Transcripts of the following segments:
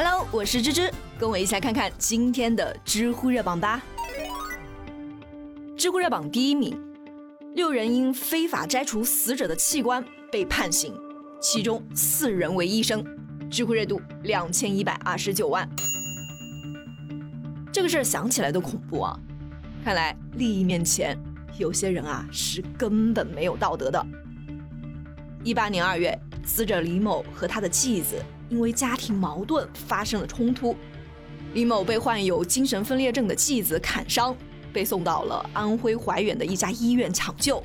Hello，我是芝芝，跟我一起来看看今天的知乎热榜吧。知乎热榜第一名，六人因非法摘除死者的器官被判刑，其中四人为医生，知乎热度两千一百二十九万。这个事儿想起来都恐怖啊！看来利益面前，有些人啊是根本没有道德的。一八年二月，死者李某和他的继子。因为家庭矛盾发生了冲突，李某被患有精神分裂症的继子砍伤，被送到了安徽怀远的一家医院抢救。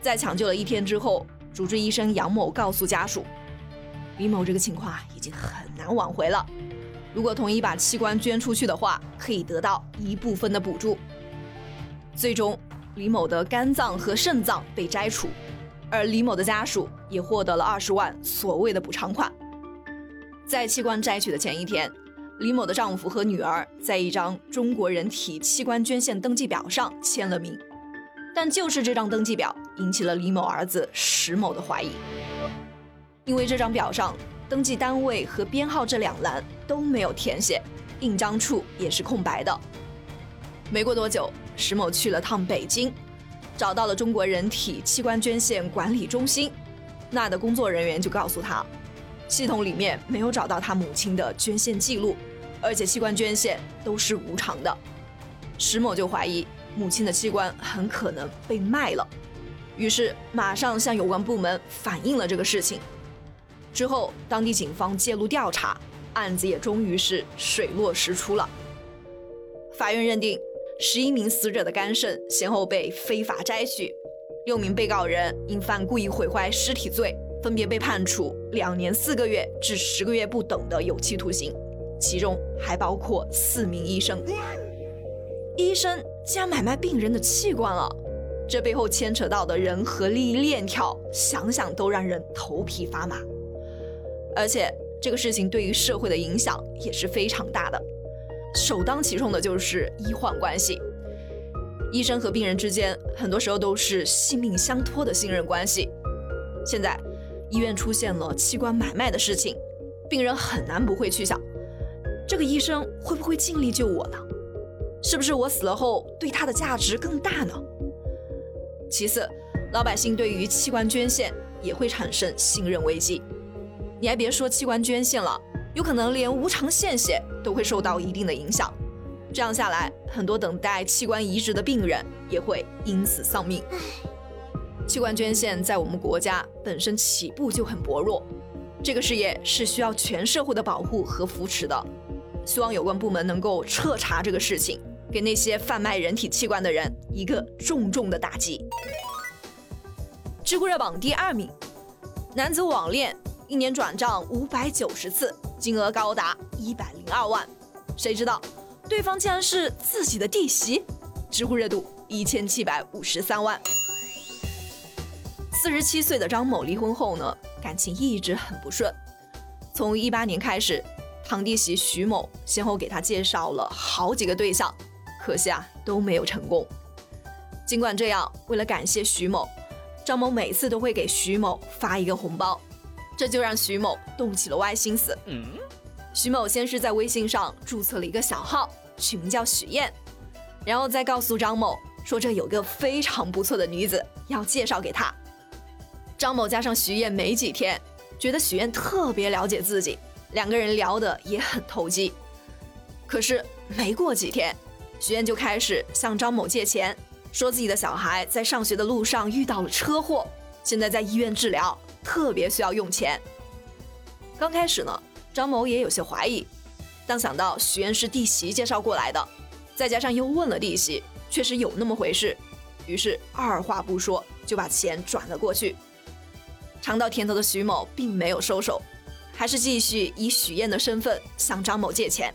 在抢救了一天之后，主治医生杨某告诉家属，李某这个情况啊已经很难挽回了，如果同意把器官捐出去的话，可以得到一部分的补助。最终，李某的肝脏和肾脏被摘除，而李某的家属也获得了二十万所谓的补偿款。在器官摘取的前一天，李某的丈夫和女儿在一张中国人体器官捐献登记表上签了名，但就是这张登记表引起了李某儿子石某的怀疑，因为这张表上登记单位和编号这两栏都没有填写，印章处也是空白的。没过多久，石某去了趟北京，找到了中国人体器官捐献管理中心，那的工作人员就告诉他。系统里面没有找到他母亲的捐献记录，而且器官捐献都是无偿的。石某就怀疑母亲的器官很可能被卖了，于是马上向有关部门反映了这个事情。之后，当地警方介入调查，案子也终于是水落石出了。法院认定，十一名死者的肝肾先后被非法摘取，六名被告人因犯故意毁坏尸体罪。分别被判处两年四个月至十个月不等的有期徒刑，其中还包括四名医生。医生竟然买卖病人的器官了，这背后牵扯到的人和利益链条，想想都让人头皮发麻。而且这个事情对于社会的影响也是非常大的，首当其冲的就是医患关系。医生和病人之间很多时候都是性命相托的信任关系，现在。医院出现了器官买卖的事情，病人很难不会去想，这个医生会不会尽力救我呢？是不是我死了后对他的价值更大呢？其次，老百姓对于器官捐献也会产生信任危机。你还别说器官捐献了，有可能连无偿献血都会受到一定的影响。这样下来，很多等待器官移植的病人也会因此丧命。器官捐献在我们国家本身起步就很薄弱，这个事业是需要全社会的保护和扶持的。希望有关部门能够彻查这个事情，给那些贩卖人体器官的人一个重重的打击。知乎热榜第二名，男子网恋一年转账五百九十次，金额高达一百零二万，谁知道对方竟然是自己的弟媳？知乎热度一千七百五十三万。四十七岁的张某离婚后呢，感情一直很不顺。从一八年开始，堂弟媳徐某先后给他介绍了好几个对象，可惜啊都没有成功。尽管这样，为了感谢徐某，张某每次都会给徐某发一个红包，这就让徐某动起了歪心思。徐某先是在微信上注册了一个小号，取名叫许燕，然后再告诉张某说这有个非常不错的女子要介绍给他。张某加上徐燕没几天，觉得许燕特别了解自己，两个人聊得也很投机。可是没过几天，许燕就开始向张某借钱，说自己的小孩在上学的路上遇到了车祸，现在在医院治疗，特别需要用钱。刚开始呢，张某也有些怀疑，但想到许燕是弟媳介绍过来的，再加上又问了弟媳，确实有那么回事，于是二话不说就把钱转了过去。尝到甜头的徐某并没有收手，还是继续以许燕的身份向张某借钱。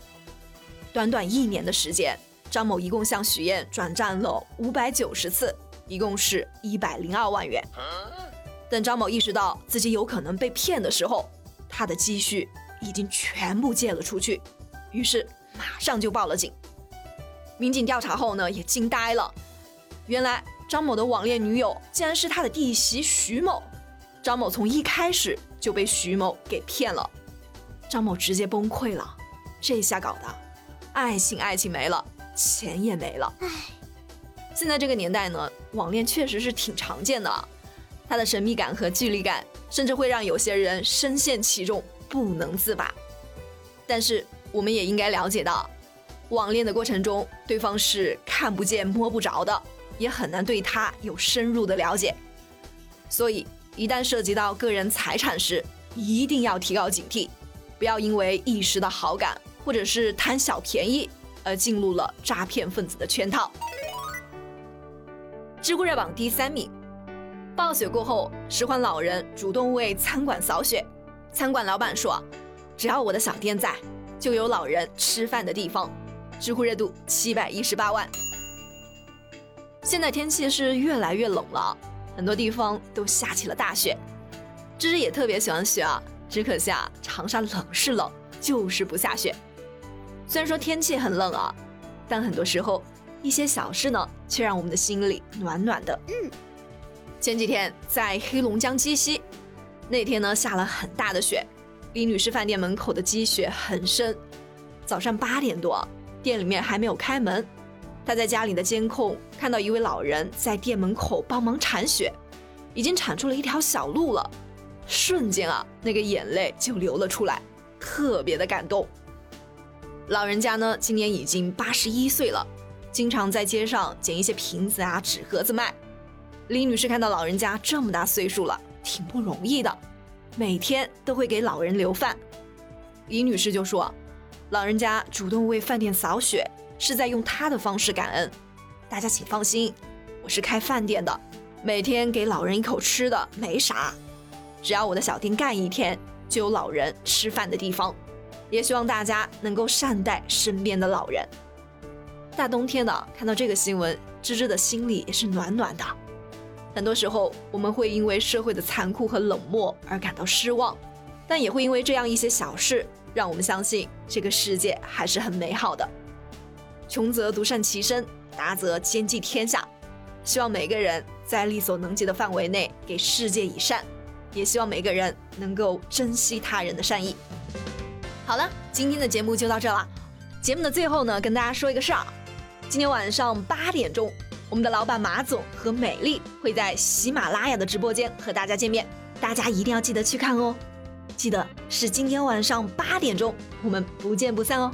短短一年的时间，张某一共向许燕转账了五百九十次，一共是一百零二万元。等张某意识到自己有可能被骗的时候，他的积蓄已经全部借了出去，于是马上就报了警。民警调查后呢，也惊呆了，原来张某的网恋女友竟然是他的弟媳徐某。张某从一开始就被徐某给骗了。张某直接崩溃了，这下搞的，爱情爱情没了，钱也没了。唉，现在这个年代呢，网恋确实是挺常见的，它的神秘感和距离感，甚至会让有些人深陷其中不能自拔。但是我们也应该了解到，网恋的过程中，对方是看不见摸不着的，也很难对他有深入的了解。所以，一旦涉及到个人财产时，一定要提高警惕，不要因为一时的好感或者是贪小便宜而进入了诈骗分子的圈套。知乎热榜第三名，暴雪过后，拾荒老人主动为餐馆扫雪。餐馆老板说：“只要我的小店在，就有老人吃饭的地方。”知乎热度七百一十八万。现在天气是越来越冷了。很多地方都下起了大雪，芝芝也特别喜欢雪啊，只可惜啊，长沙冷是冷，就是不下雪。虽然说天气很冷啊，但很多时候一些小事呢，却让我们的心里暖暖的。嗯，前几天在黑龙江鸡西，那天呢下了很大的雪，李女士饭店门口的积雪很深，早上八点多，店里面还没有开门。他在家里的监控看到一位老人在店门口帮忙铲雪，已经铲出了一条小路了。瞬间啊，那个眼泪就流了出来，特别的感动。老人家呢，今年已经八十一岁了，经常在街上捡一些瓶子啊、纸盒子卖。李女士看到老人家这么大岁数了，挺不容易的，每天都会给老人留饭。李女士就说，老人家主动为饭店扫雪。是在用他的方式感恩，大家请放心，我是开饭店的，每天给老人一口吃的没啥，只要我的小店干一天，就有老人吃饭的地方，也希望大家能够善待身边的老人。大冬天的看到这个新闻，芝芝的心里也是暖暖的。很多时候我们会因为社会的残酷和冷漠而感到失望，但也会因为这样一些小事，让我们相信这个世界还是很美好的。穷则独善其身，达则兼济天下。希望每个人在力所能及的范围内给世界以善，也希望每个人能够珍惜他人的善意。好了，今天的节目就到这了。节目的最后呢，跟大家说一个事儿：今天晚上八点钟，我们的老板马总和美丽会在喜马拉雅的直播间和大家见面，大家一定要记得去看哦。记得是今天晚上八点钟，我们不见不散哦。